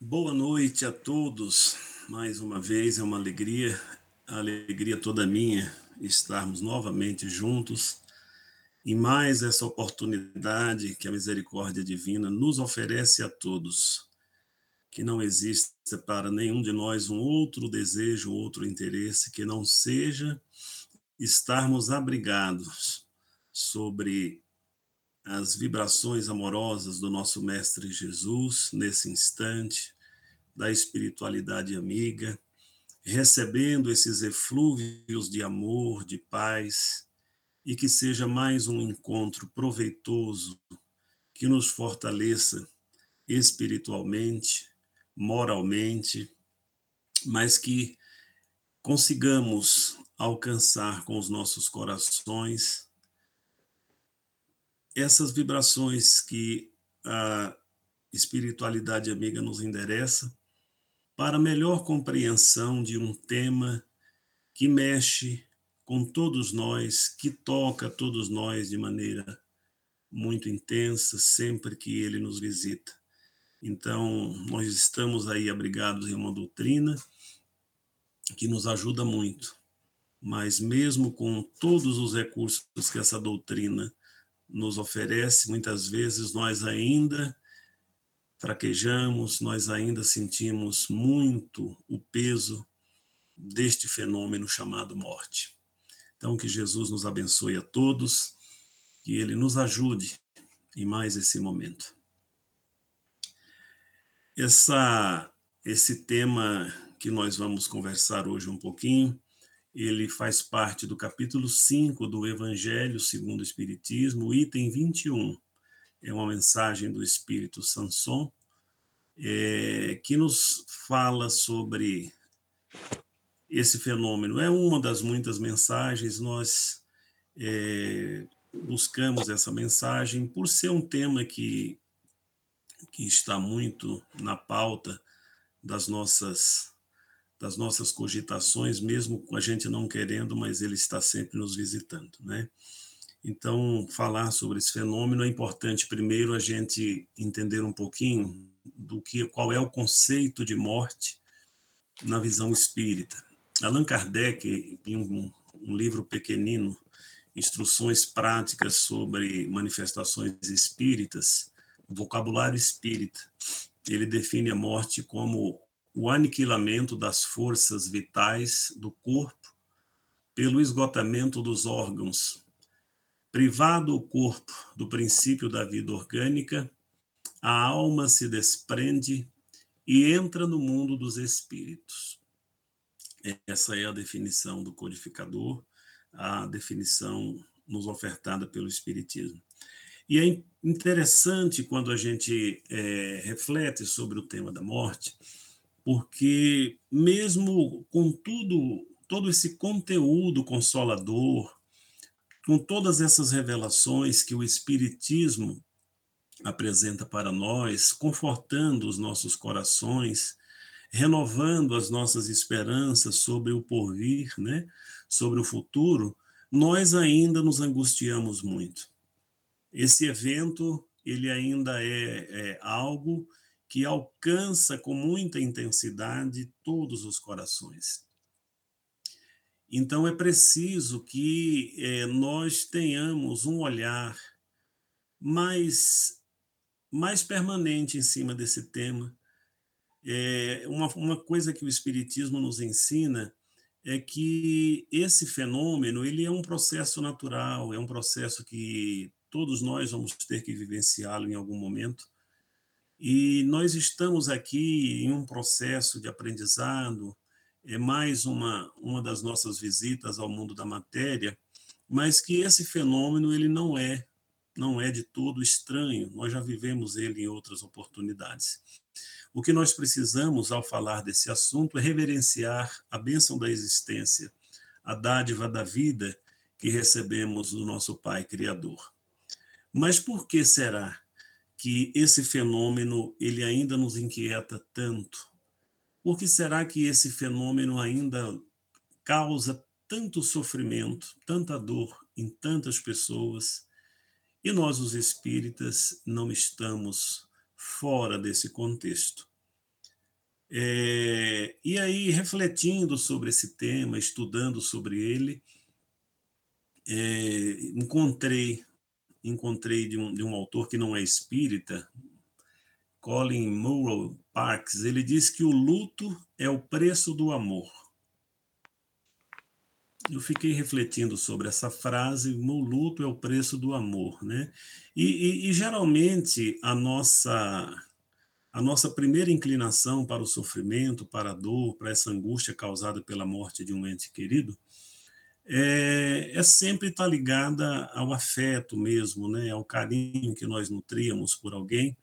Boa noite a todos. Mais uma vez é uma alegria, a alegria toda minha estarmos novamente juntos e mais essa oportunidade que a misericórdia divina nos oferece a todos. Que não exista para nenhum de nós um outro desejo, outro interesse que não seja estarmos abrigados sobre as vibrações amorosas do nosso Mestre Jesus nesse instante, da espiritualidade amiga, recebendo esses eflúvios de amor, de paz, e que seja mais um encontro proveitoso que nos fortaleça espiritualmente, moralmente, mas que consigamos alcançar com os nossos corações essas vibrações que a espiritualidade amiga nos endereça para melhor compreensão de um tema que mexe com todos nós, que toca todos nós de maneira muito intensa sempre que ele nos visita. Então, nós estamos aí abrigados em uma doutrina que nos ajuda muito, mas mesmo com todos os recursos que essa doutrina nos oferece, muitas vezes nós ainda fraquejamos, nós ainda sentimos muito o peso deste fenômeno chamado morte. Então, que Jesus nos abençoe a todos, que Ele nos ajude em mais esse momento. Essa, esse tema que nós vamos conversar hoje um pouquinho ele faz parte do capítulo 5 do Evangelho segundo o Espiritismo, item 21. É uma mensagem do Espírito Sanson, é, que nos fala sobre esse fenômeno. É uma das muitas mensagens, nós é, buscamos essa mensagem por ser um tema que, que está muito na pauta das nossas das nossas cogitações, mesmo com a gente não querendo, mas ele está sempre nos visitando, né? Então, falar sobre esse fenômeno é importante primeiro a gente entender um pouquinho do que qual é o conceito de morte na visão espírita. Allan Kardec, em um, um livro pequenino, Instruções Práticas sobre Manifestações Espíritas, Vocabulário Espírita, ele define a morte como o aniquilamento das forças vitais do corpo pelo esgotamento dos órgãos. Privado o corpo do princípio da vida orgânica, a alma se desprende e entra no mundo dos espíritos. Essa é a definição do codificador, a definição nos ofertada pelo Espiritismo. E é interessante quando a gente é, reflete sobre o tema da morte, porque mesmo com tudo, todo esse conteúdo consolador, com todas essas revelações que o Espiritismo apresenta para nós, confortando os nossos corações, renovando as nossas esperanças sobre o porvir, né? sobre o futuro, nós ainda nos angustiamos muito. Esse evento ele ainda é, é algo que alcança com muita intensidade todos os corações. Então é preciso que é, nós tenhamos um olhar mais, mais permanente em cima desse tema. É, uma, uma coisa que o Espiritismo nos ensina é que esse fenômeno ele é um processo natural, é um processo que todos nós vamos ter que vivenciá-lo em algum momento e nós estamos aqui em um processo de aprendizado, é mais uma, uma das nossas visitas ao mundo da matéria, mas que esse fenômeno ele não é não é de todo estranho, nós já vivemos ele em outras oportunidades. O que nós precisamos ao falar desse assunto é reverenciar a bênção da existência, a dádiva da vida que recebemos do nosso Pai Criador. Mas por que será que esse fenômeno ele ainda nos inquieta tanto? Por que será que esse fenômeno ainda causa tanto sofrimento, tanta dor em tantas pessoas? E nós, os espíritas, não estamos fora desse contexto. É, e aí, refletindo sobre esse tema, estudando sobre ele, é, encontrei encontrei de um, de um autor que não é espírita, Colin Murrow Parks, ele diz que o luto é o preço do amor. Eu fiquei refletindo sobre essa frase, o luto é o preço do amor, né? E, e, e geralmente a nossa a nossa primeira inclinação para o sofrimento, para a dor, para essa angústia causada pela morte de um ente querido, é, é sempre estar tá ligada ao afeto mesmo, né? Ao carinho que nós nutríamos por alguém.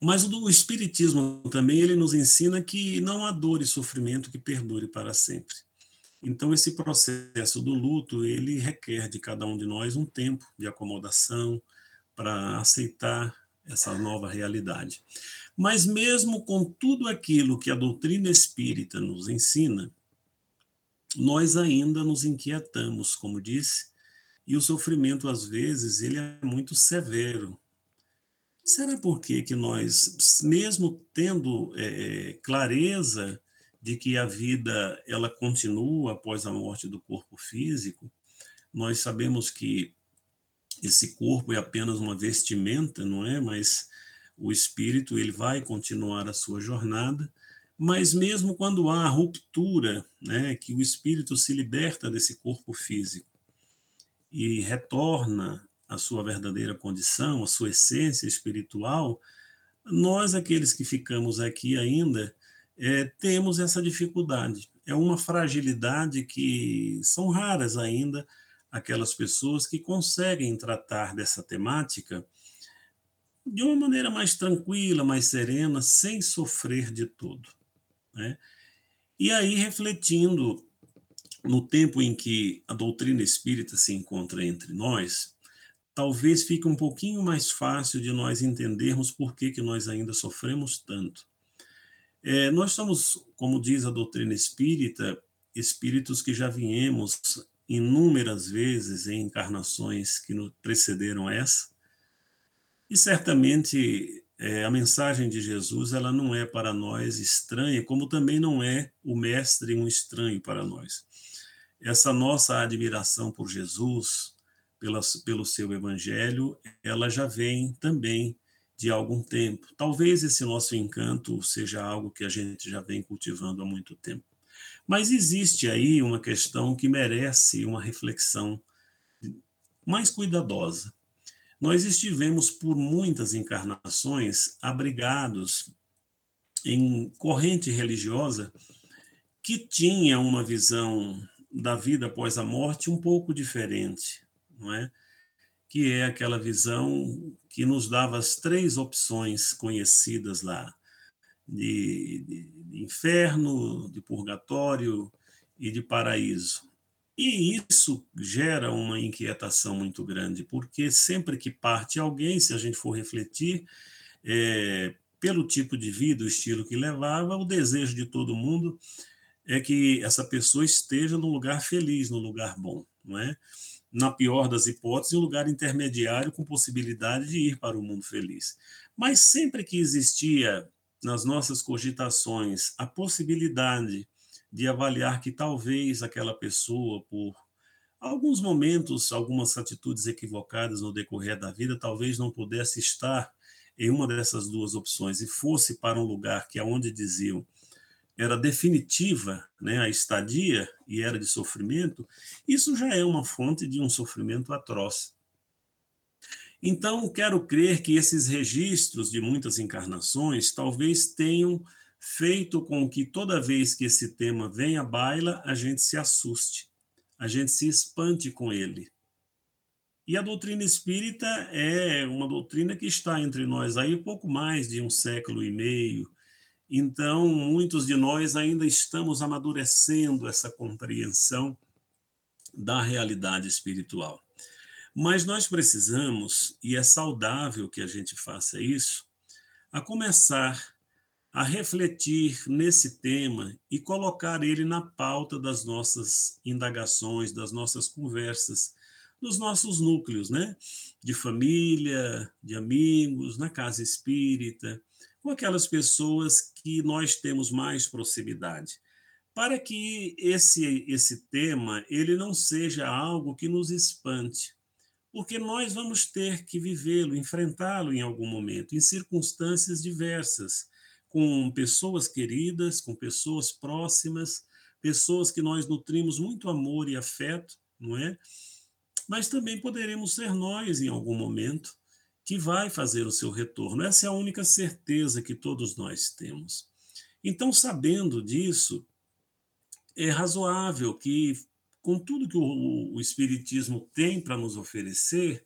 Mas o Espiritismo também ele nos ensina que não há dor e sofrimento que perdure para sempre. Então esse processo do luto ele requer de cada um de nós um tempo de acomodação para aceitar essa nova realidade. Mas mesmo com tudo aquilo que a doutrina espírita nos ensina, nós ainda nos inquietamos, como disse, e o sofrimento às vezes ele é muito severo. Será por que nós, mesmo tendo é, clareza de que a vida ela continua após a morte do corpo físico, nós sabemos que esse corpo é apenas uma vestimenta, não é? Mas o espírito ele vai continuar a sua jornada mas mesmo quando há ruptura, né, que o espírito se liberta desse corpo físico e retorna à sua verdadeira condição, à sua essência espiritual, nós, aqueles que ficamos aqui ainda, é, temos essa dificuldade. É uma fragilidade que são raras ainda aquelas pessoas que conseguem tratar dessa temática de uma maneira mais tranquila, mais serena, sem sofrer de todo. Né? E aí, refletindo no tempo em que a doutrina espírita se encontra entre nós, talvez fique um pouquinho mais fácil de nós entendermos por que, que nós ainda sofremos tanto. É, nós somos, como diz a doutrina espírita, espíritos que já viemos inúmeras vezes em encarnações que precederam essa, e certamente é, a mensagem de Jesus ela não é para nós estranha, como também não é o mestre um estranho para nós. Essa nossa admiração por Jesus, pela, pelo seu evangelho, ela já vem também de algum tempo. Talvez esse nosso encanto seja algo que a gente já vem cultivando há muito tempo. Mas existe aí uma questão que merece uma reflexão mais cuidadosa. Nós estivemos por muitas encarnações abrigados em corrente religiosa que tinha uma visão da vida após a morte um pouco diferente, não é? Que é aquela visão que nos dava as três opções conhecidas lá, de, de, de inferno, de purgatório e de paraíso. E isso gera uma inquietação muito grande, porque sempre que parte alguém, se a gente for refletir, é, pelo tipo de vida, o estilo que levava, o desejo de todo mundo é que essa pessoa esteja num lugar feliz, num lugar bom, não é? Na pior das hipóteses, um lugar intermediário com possibilidade de ir para o mundo feliz. Mas sempre que existia nas nossas cogitações a possibilidade de avaliar que talvez aquela pessoa, por alguns momentos, algumas atitudes equivocadas no decorrer da vida, talvez não pudesse estar em uma dessas duas opções e fosse para um lugar que, aonde diziam, era definitiva né, a estadia e era de sofrimento, isso já é uma fonte de um sofrimento atroz. Então, quero crer que esses registros de muitas encarnações talvez tenham feito com que toda vez que esse tema vem à baila, a gente se assuste, a gente se espante com ele. E a doutrina espírita é uma doutrina que está entre nós aí pouco mais de um século e meio. Então, muitos de nós ainda estamos amadurecendo essa compreensão da realidade espiritual. Mas nós precisamos, e é saudável que a gente faça isso, a começar a refletir nesse tema e colocar ele na pauta das nossas indagações, das nossas conversas, nos nossos núcleos, né? De família, de amigos, na casa espírita, com aquelas pessoas que nós temos mais proximidade, para que esse esse tema ele não seja algo que nos espante, porque nós vamos ter que vivê-lo, enfrentá-lo em algum momento, em circunstâncias diversas, com pessoas queridas, com pessoas próximas, pessoas que nós nutrimos muito amor e afeto, não é? Mas também poderemos ser nós em algum momento que vai fazer o seu retorno. Essa é a única certeza que todos nós temos. Então, sabendo disso, é razoável que, com tudo que o, o Espiritismo tem para nos oferecer,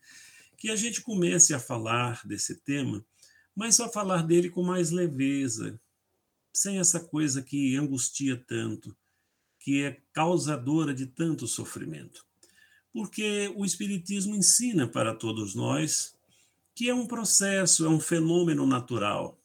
que a gente comece a falar desse tema, mas a falar dele com mais leveza, sem essa coisa que angustia tanto, que é causadora de tanto sofrimento. Porque o Espiritismo ensina para todos nós que é um processo, é um fenômeno natural,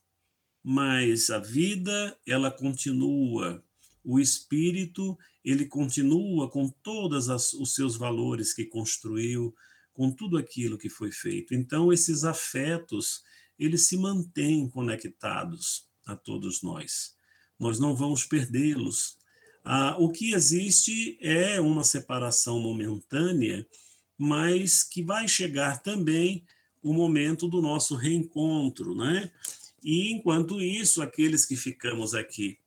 mas a vida, ela continua, o espírito, ele continua com todos os seus valores que construiu, com tudo aquilo que foi feito. Então, esses afetos, eles se mantêm conectados a todos nós. Nós não vamos perdê-los. Ah, o que existe é uma separação momentânea, mas que vai chegar também o momento do nosso reencontro, né? E enquanto isso, aqueles que ficamos aqui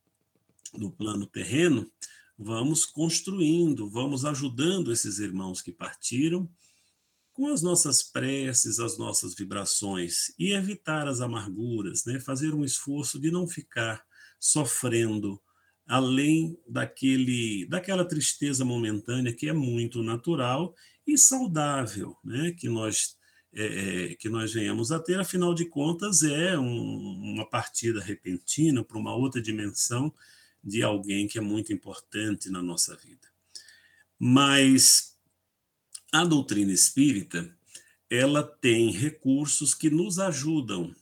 no plano terreno, vamos construindo, vamos ajudando esses irmãos que partiram com as nossas preces, as nossas vibrações e evitar as amarguras, né? Fazer um esforço de não ficar sofrendo além daquele daquela tristeza momentânea que é muito natural e saudável, né? Que nós é, é, que nós venhamos a ter, afinal de contas, é um, uma partida repentina para uma outra dimensão de alguém que é muito importante na nossa vida. Mas a doutrina espírita, ela tem recursos que nos ajudam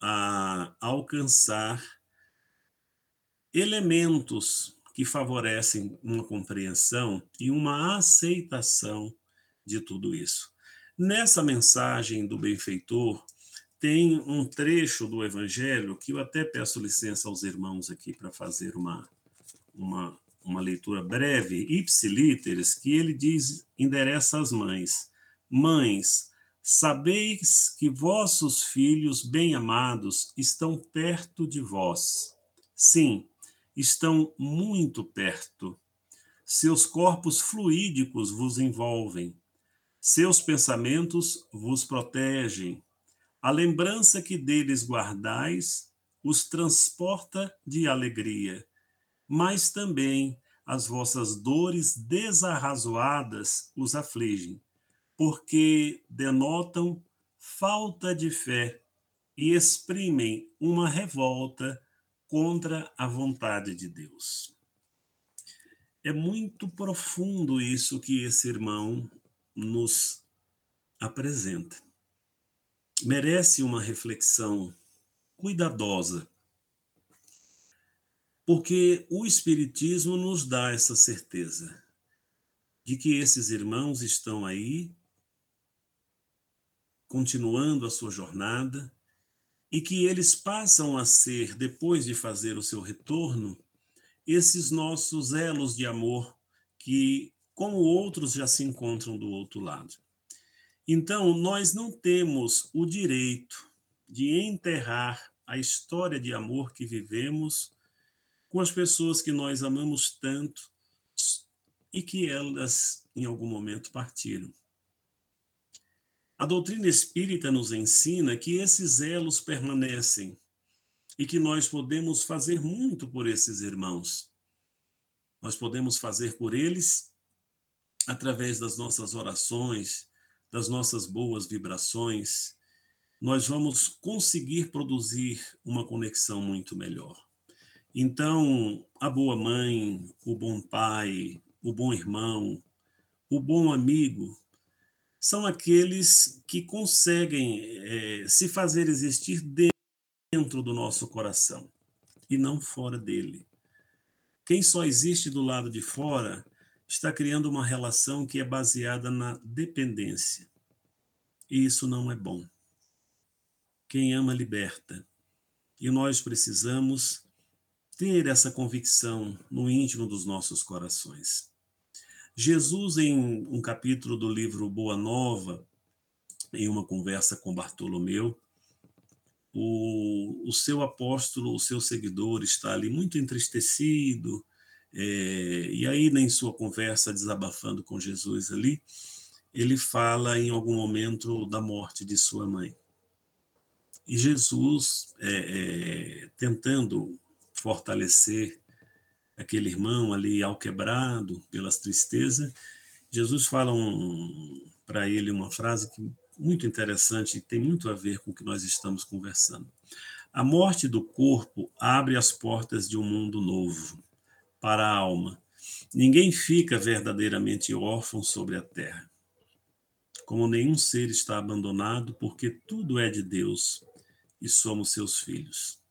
a alcançar elementos que favorecem uma compreensão e uma aceitação de tudo isso. Nessa mensagem do benfeitor, tem um trecho do Evangelho que eu até peço licença aos irmãos aqui para fazer uma, uma, uma leitura breve, ipsilíteres, que ele diz, endereça às mães: Mães, sabeis que vossos filhos bem-amados estão perto de vós. Sim, estão muito perto. Seus corpos fluídicos vos envolvem seus pensamentos vos protegem. A lembrança que deles guardais os transporta de alegria, mas também as vossas dores desarrazoadas os afligem, porque denotam falta de fé e exprimem uma revolta contra a vontade de Deus. É muito profundo isso que esse irmão nos apresenta. Merece uma reflexão cuidadosa, porque o Espiritismo nos dá essa certeza de que esses irmãos estão aí, continuando a sua jornada, e que eles passam a ser, depois de fazer o seu retorno, esses nossos elos de amor que como outros já se encontram do outro lado. Então, nós não temos o direito de enterrar a história de amor que vivemos com as pessoas que nós amamos tanto e que elas, em algum momento, partiram. A doutrina espírita nos ensina que esses elos permanecem e que nós podemos fazer muito por esses irmãos. Nós podemos fazer por eles através das nossas orações, das nossas boas vibrações, nós vamos conseguir produzir uma conexão muito melhor. Então, a boa mãe, o bom pai, o bom irmão, o bom amigo, são aqueles que conseguem é, se fazer existir dentro do nosso coração e não fora dele. Quem só existe do lado de fora está criando uma relação que é baseada na dependência. E isso não é bom. Quem ama, liberta. e nós precisamos ter essa convicção no íntimo dos nossos corações. Jesus, em um capítulo do livro Boa Nova, em uma conversa com Bartolomeu, o, o seu apóstolo, o seu seguidor está ali muito entristecido, é, e aí, em sua conversa, desabafando com Jesus ali, ele fala em algum momento da morte de sua mãe. E Jesus, é, é, tentando fortalecer aquele irmão ali ao quebrado pelas tristezas, Jesus fala um, para ele uma frase que muito interessante e tem muito a ver com o que nós estamos conversando. A morte do corpo abre as portas de um mundo novo para a alma. Ninguém fica verdadeiramente órfão sobre a terra. Como nenhum ser está abandonado, porque tudo é de Deus e somos seus filhos.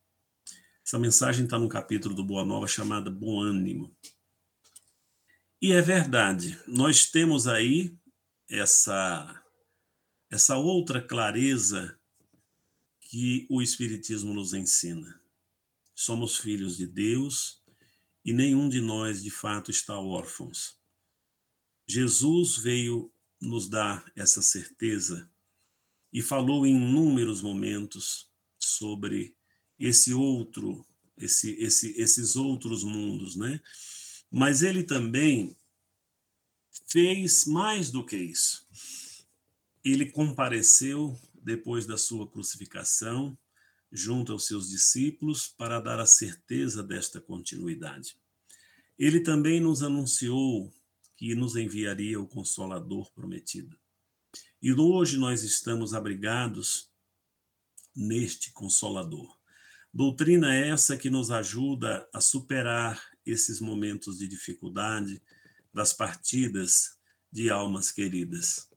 Essa mensagem está no capítulo do Boa Nova chamada Bom Ânimo. E é verdade, nós temos aí essa essa outra clareza que o Espiritismo nos ensina. Somos filhos de Deus e nenhum de nós, de fato, está órfãos. Jesus veio nos dar essa certeza e falou em inúmeros momentos sobre esse outro, esse, esse, esses outros mundos, né? Mas ele também fez mais do que isso ele compareceu depois da sua crucificação junto aos seus discípulos para dar a certeza desta continuidade. Ele também nos anunciou que nos enviaria o consolador prometido. E hoje nós estamos abrigados neste consolador. Doutrina essa que nos ajuda a superar esses momentos de dificuldade das partidas de almas queridas.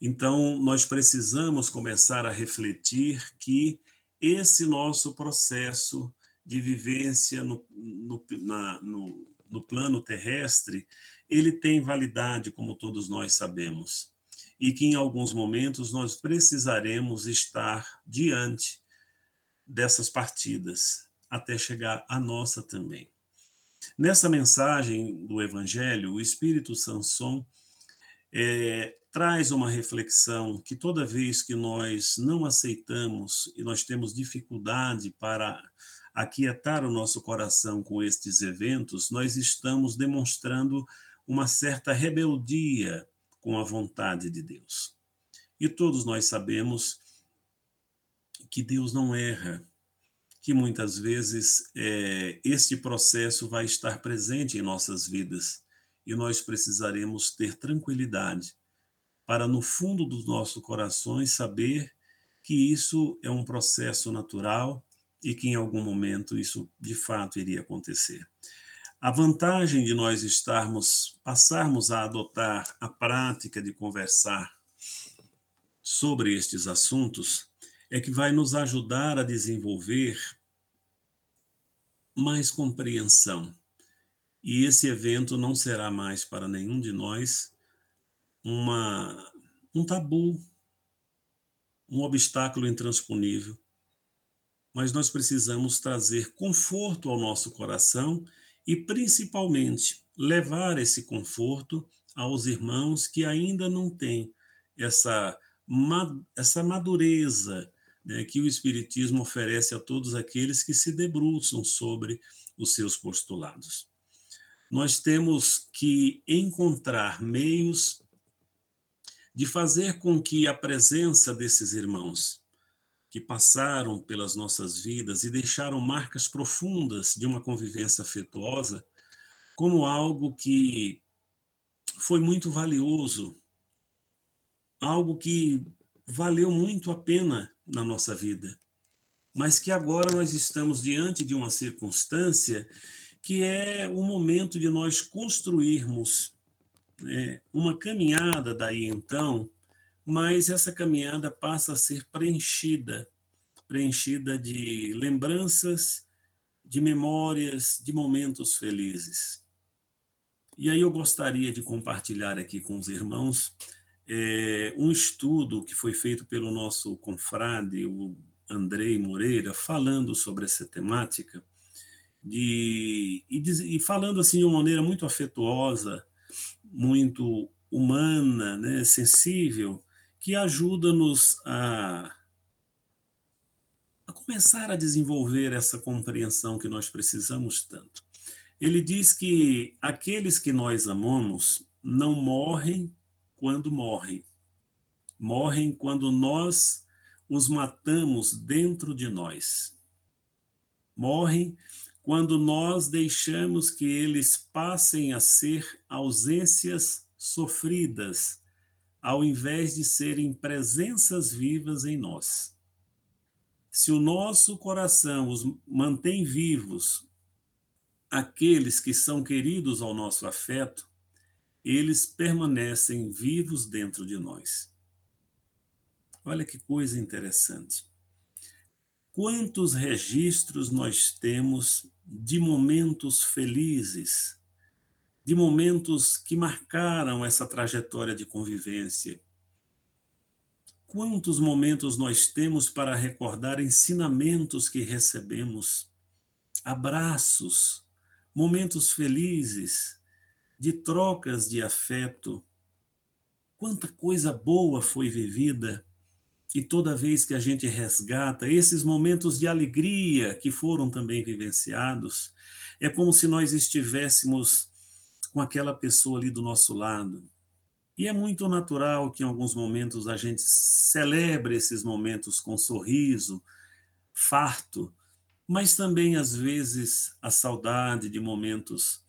Então, nós precisamos começar a refletir que esse nosso processo de vivência no, no, na, no, no plano terrestre, ele tem validade, como todos nós sabemos, e que em alguns momentos nós precisaremos estar diante dessas partidas, até chegar a nossa também. Nessa mensagem do Evangelho, o Espírito Sanson é, traz uma reflexão que toda vez que nós não aceitamos e nós temos dificuldade para aquietar o nosso coração com estes eventos, nós estamos demonstrando uma certa rebeldia com a vontade de Deus. E todos nós sabemos que Deus não erra, que muitas vezes é, este processo vai estar presente em nossas vidas e nós precisaremos ter tranquilidade para, no fundo dos nossos corações, saber que isso é um processo natural e que em algum momento isso de fato iria acontecer. A vantagem de nós estarmos, passarmos a adotar a prática de conversar sobre estes assuntos é que vai nos ajudar a desenvolver mais compreensão. E esse evento não será mais para nenhum de nós uma, um tabu, um obstáculo intransponível. Mas nós precisamos trazer conforto ao nosso coração e, principalmente, levar esse conforto aos irmãos que ainda não têm essa, essa madureza né, que o Espiritismo oferece a todos aqueles que se debruçam sobre os seus postulados. Nós temos que encontrar meios de fazer com que a presença desses irmãos que passaram pelas nossas vidas e deixaram marcas profundas de uma convivência afetuosa, como algo que foi muito valioso, algo que valeu muito a pena na nossa vida, mas que agora nós estamos diante de uma circunstância que é o momento de nós construirmos né, uma caminhada daí então, mas essa caminhada passa a ser preenchida preenchida de lembranças, de memórias, de momentos felizes. E aí eu gostaria de compartilhar aqui com os irmãos é, um estudo que foi feito pelo nosso confrade, o Andrei Moreira falando sobre essa temática de, e, e falando assim de uma maneira muito afetuosa, muito humana, né, sensível, que ajuda-nos a, a começar a desenvolver essa compreensão que nós precisamos tanto. Ele diz que aqueles que nós amamos não morrem quando morrem, morrem quando nós os matamos dentro de nós. Morrem quando nós deixamos que eles passem a ser ausências sofridas, ao invés de serem presenças vivas em nós. Se o nosso coração os mantém vivos, aqueles que são queridos ao nosso afeto, eles permanecem vivos dentro de nós. Olha que coisa interessante. Quantos registros nós temos de momentos felizes, de momentos que marcaram essa trajetória de convivência? Quantos momentos nós temos para recordar ensinamentos que recebemos, abraços, momentos felizes, de trocas de afeto? Quanta coisa boa foi vivida e toda vez que a gente resgata esses momentos de alegria que foram também vivenciados, é como se nós estivéssemos com aquela pessoa ali do nosso lado. E é muito natural que em alguns momentos a gente celebre esses momentos com sorriso, farto, mas também às vezes a saudade de momentos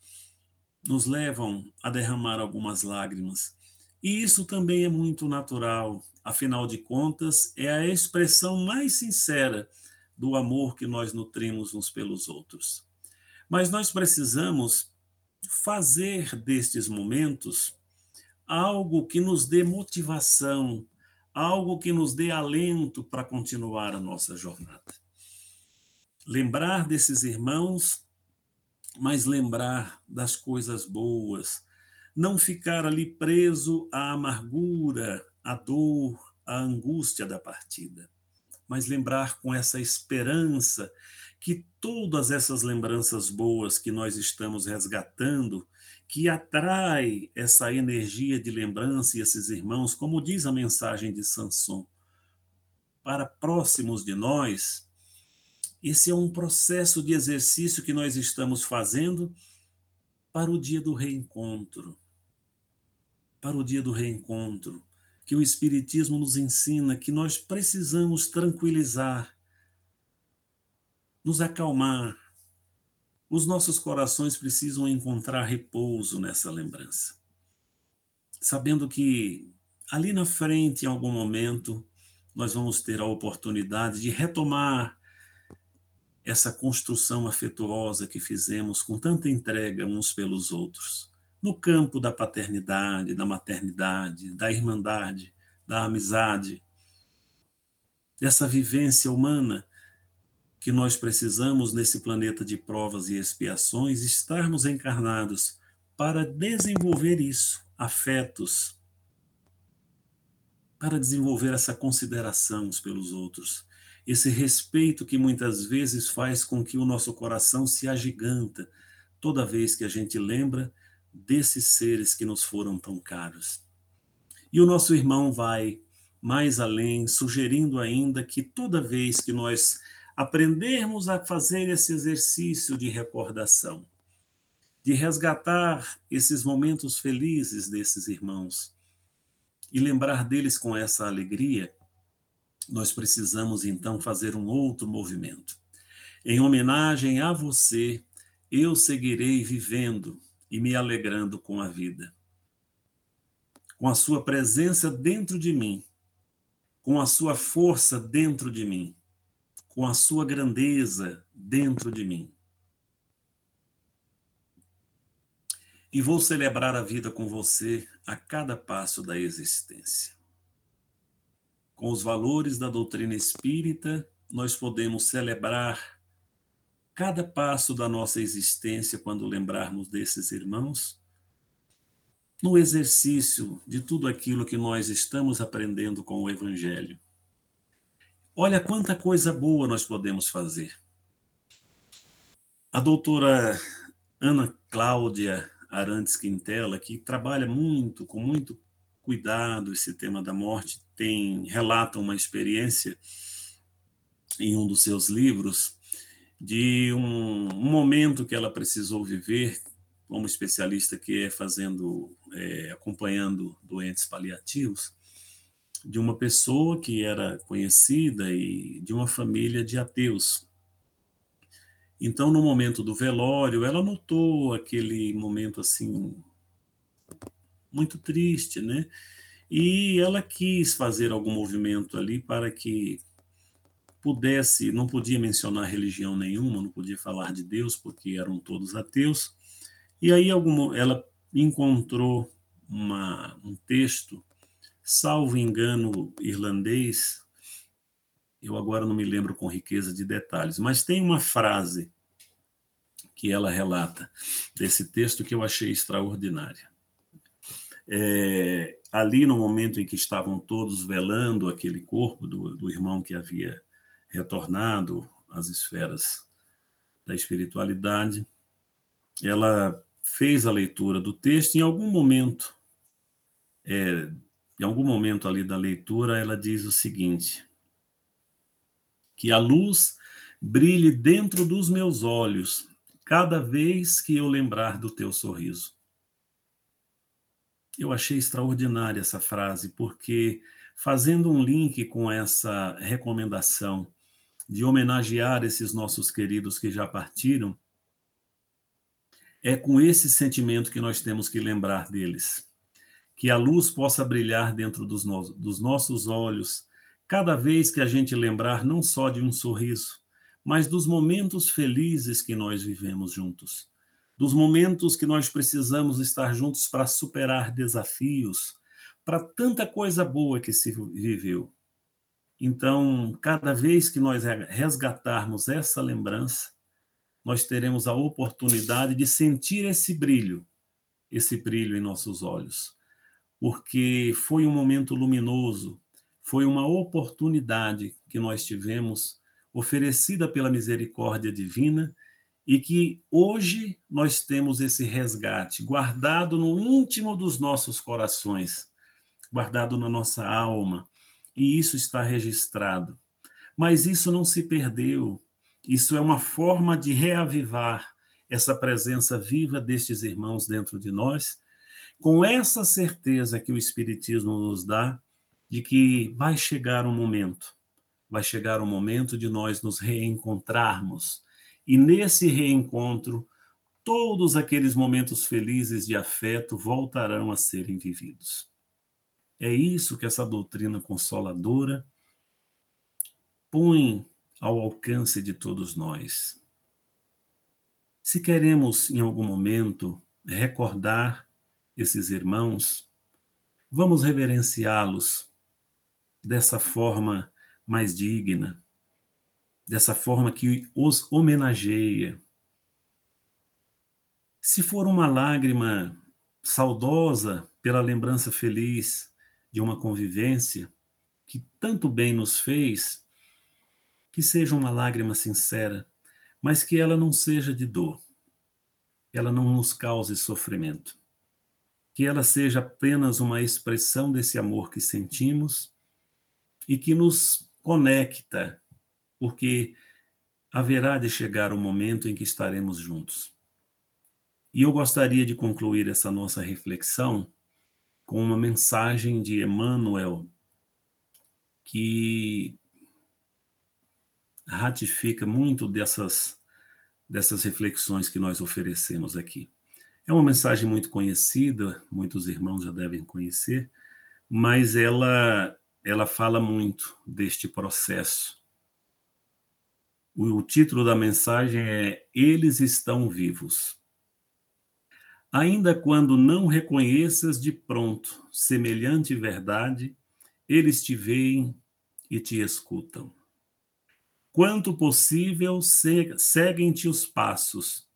nos levam a derramar algumas lágrimas. E isso também é muito natural, afinal de contas, é a expressão mais sincera do amor que nós nutrimos uns pelos outros. Mas nós precisamos fazer destes momentos algo que nos dê motivação, algo que nos dê alento para continuar a nossa jornada. Lembrar desses irmãos, mas lembrar das coisas boas, não ficar ali preso à amargura, à dor, à angústia da partida, mas lembrar com essa esperança que todas essas lembranças boas que nós estamos resgatando, que atrai essa energia de lembrança e esses irmãos, como diz a mensagem de Sanson, para próximos de nós, esse é um processo de exercício que nós estamos fazendo para o dia do reencontro para o dia do reencontro, que o Espiritismo nos ensina que nós precisamos tranquilizar, nos acalmar. Os nossos corações precisam encontrar repouso nessa lembrança. Sabendo que ali na frente, em algum momento, nós vamos ter a oportunidade de retomar essa construção afetuosa que fizemos com tanta entrega uns pelos outros. No campo da paternidade, da maternidade, da irmandade, da amizade, dessa vivência humana que nós precisamos nesse planeta de provas e expiações, estarmos encarnados para desenvolver isso, afetos, para desenvolver essa consideração uns pelos outros, esse respeito que muitas vezes faz com que o nosso coração se agiganta toda vez que a gente lembra desses seres que nos foram tão caros. E o nosso irmão vai mais além, sugerindo ainda que toda vez que nós aprendermos a fazer esse exercício de recordação, de resgatar esses momentos felizes desses irmãos e lembrar deles com essa alegria, nós precisamos então fazer um outro movimento. Em homenagem a você, eu seguirei vivendo e me alegrando com a vida. Com a sua presença dentro de mim, com a sua força dentro de mim, com a sua grandeza dentro de mim. E vou celebrar a vida com você a cada passo da existência. Com os valores da doutrina espírita, nós podemos celebrar cada passo da nossa existência quando lembrarmos desses irmãos, no exercício de tudo aquilo que nós estamos aprendendo com o Evangelho. Olha quanta coisa boa nós podemos fazer. A doutora Ana Cláudia Arantes Quintela, que trabalha muito, com muito cuidado esse tema da morte, tem relata uma experiência em um dos seus livros de um, um momento que ela precisou viver como especialista que é fazendo, é, acompanhando doentes paliativos, de uma pessoa que era conhecida e de uma família de ateus. Então, no momento do velório, ela notou aquele momento assim muito triste, né? E ela quis fazer algum movimento ali para que pudesse, não podia mencionar religião nenhuma, não podia falar de Deus, porque eram todos ateus. E aí algum, ela encontrou uma, um texto salvo engano irlandês, eu agora não me lembro com riqueza de detalhes, mas tem uma frase que ela relata desse texto que eu achei extraordinária. É, ali, no momento em que estavam todos velando aquele corpo do, do irmão que havia retornado às esferas da espiritualidade, ela fez a leitura do texto. Em algum momento é, em algum momento ali da leitura, ela diz o seguinte: que a luz brilhe dentro dos meus olhos cada vez que eu lembrar do teu sorriso. Eu achei extraordinária essa frase, porque fazendo um link com essa recomendação de homenagear esses nossos queridos que já partiram, é com esse sentimento que nós temos que lembrar deles que a luz possa brilhar dentro dos, no dos nossos olhos, cada vez que a gente lembrar não só de um sorriso, mas dos momentos felizes que nós vivemos juntos, dos momentos que nós precisamos estar juntos para superar desafios, para tanta coisa boa que se viveu. Então, cada vez que nós resgatarmos essa lembrança, nós teremos a oportunidade de sentir esse brilho, esse brilho em nossos olhos porque foi um momento luminoso, foi uma oportunidade que nós tivemos oferecida pela misericórdia divina e que hoje nós temos esse resgate guardado no íntimo dos nossos corações, guardado na nossa alma, e isso está registrado. Mas isso não se perdeu. Isso é uma forma de reavivar essa presença viva destes irmãos dentro de nós com essa certeza que o Espiritismo nos dá de que vai chegar um momento, vai chegar o um momento de nós nos reencontrarmos. E nesse reencontro, todos aqueles momentos felizes de afeto voltarão a serem vividos. É isso que essa doutrina consoladora põe ao alcance de todos nós. Se queremos, em algum momento, recordar esses irmãos, vamos reverenciá-los dessa forma mais digna, dessa forma que os homenageia. Se for uma lágrima saudosa pela lembrança feliz de uma convivência que tanto bem nos fez, que seja uma lágrima sincera, mas que ela não seja de dor, ela não nos cause sofrimento que ela seja apenas uma expressão desse amor que sentimos e que nos conecta, porque haverá de chegar o momento em que estaremos juntos. E eu gostaria de concluir essa nossa reflexão com uma mensagem de Emmanuel que ratifica muito dessas, dessas reflexões que nós oferecemos aqui. É uma mensagem muito conhecida, muitos irmãos já devem conhecer, mas ela, ela fala muito deste processo. O, título da mensagem é Eles estão vivos. Ainda quando não reconheças de pronto semelhante verdade, eles te veem e te escutam. Quanto possível, seguem-te os passos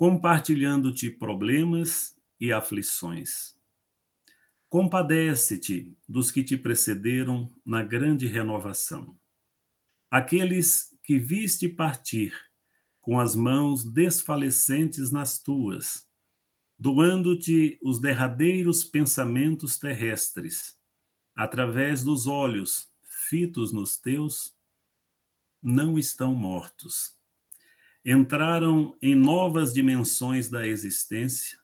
compartilhando-te problemas e aflições. Compadece-te dos que te precederam na grande renovação. aqueles que viste partir com as mãos desfalecentes nas tuas, doando-te os derradeiros pensamentos terrestres, através dos olhos fitos nos teus, não estão mortos. Entraram em novas dimensões da existência,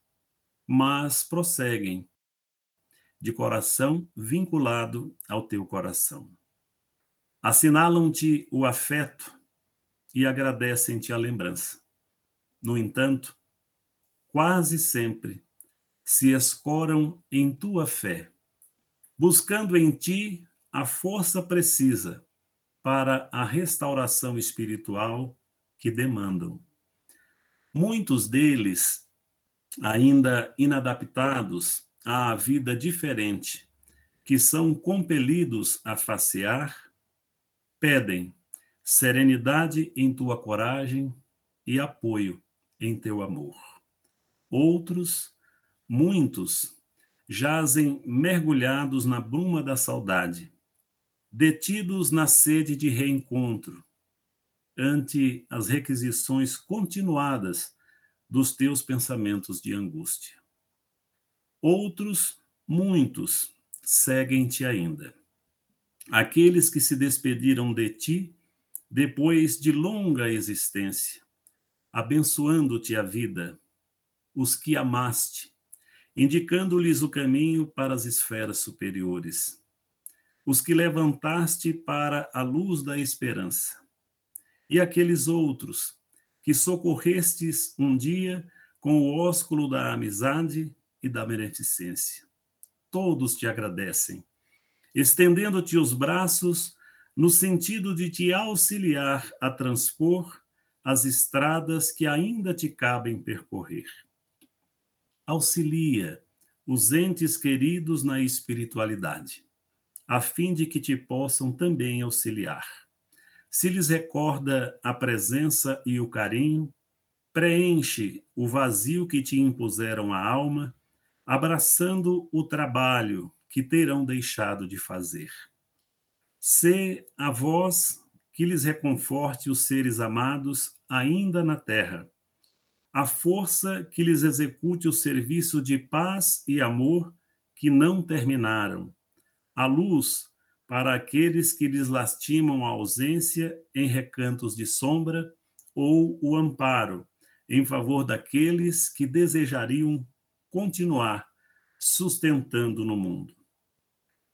mas prosseguem, de coração vinculado ao teu coração. Assinalam-te o afeto e agradecem-te a lembrança. No entanto, quase sempre se escoram em tua fé, buscando em ti a força precisa para a restauração espiritual que demandam. Muitos deles, ainda inadaptados à vida diferente, que são compelidos a facear, pedem serenidade em tua coragem e apoio em teu amor. Outros, muitos, jazem mergulhados na bruma da saudade, detidos na sede de reencontro, ante as requisições continuadas dos teus pensamentos de angústia. Outros, muitos, seguem-te ainda. Aqueles que se despediram de ti depois de longa existência, abençoando-te a vida, os que amaste, indicando-lhes o caminho para as esferas superiores, os que levantaste para a luz da esperança, e aqueles outros que socorrestes um dia com o ósculo da amizade e da beneficência. Todos te agradecem, estendendo-te os braços no sentido de te auxiliar a transpor as estradas que ainda te cabem percorrer. Auxilia os entes queridos na espiritualidade, a fim de que te possam também auxiliar. Se lhes recorda a presença e o carinho, preenche o vazio que te impuseram a alma, abraçando o trabalho que terão deixado de fazer. Sê a voz que lhes reconforte os seres amados ainda na terra, a força que lhes execute o serviço de paz e amor que não terminaram, a luz para aqueles que lhes lastimam a ausência em recantos de sombra, ou o amparo em favor daqueles que desejariam continuar sustentando no mundo.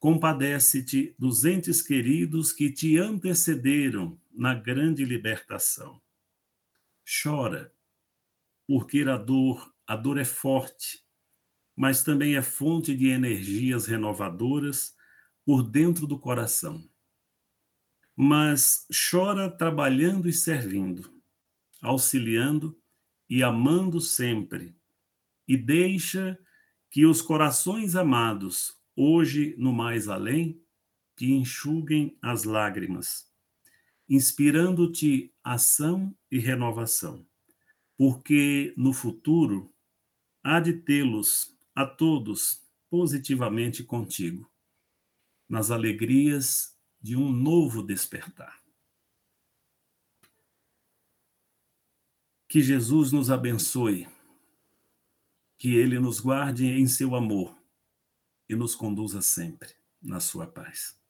Compadece-te dos entes queridos que te antecederam na grande libertação. Chora, porque a dor, a dor é forte, mas também é fonte de energias renovadoras por dentro do coração. Mas chora trabalhando e servindo, auxiliando e amando sempre, e deixa que os corações amados hoje no mais além, te enxuguem as lágrimas, inspirando-te ação e renovação, porque no futuro há de tê-los a todos positivamente contigo, nas alegrias de um novo despertar. Que Jesus nos abençoe, que Ele nos guarde em seu amor e nos conduza sempre na sua paz.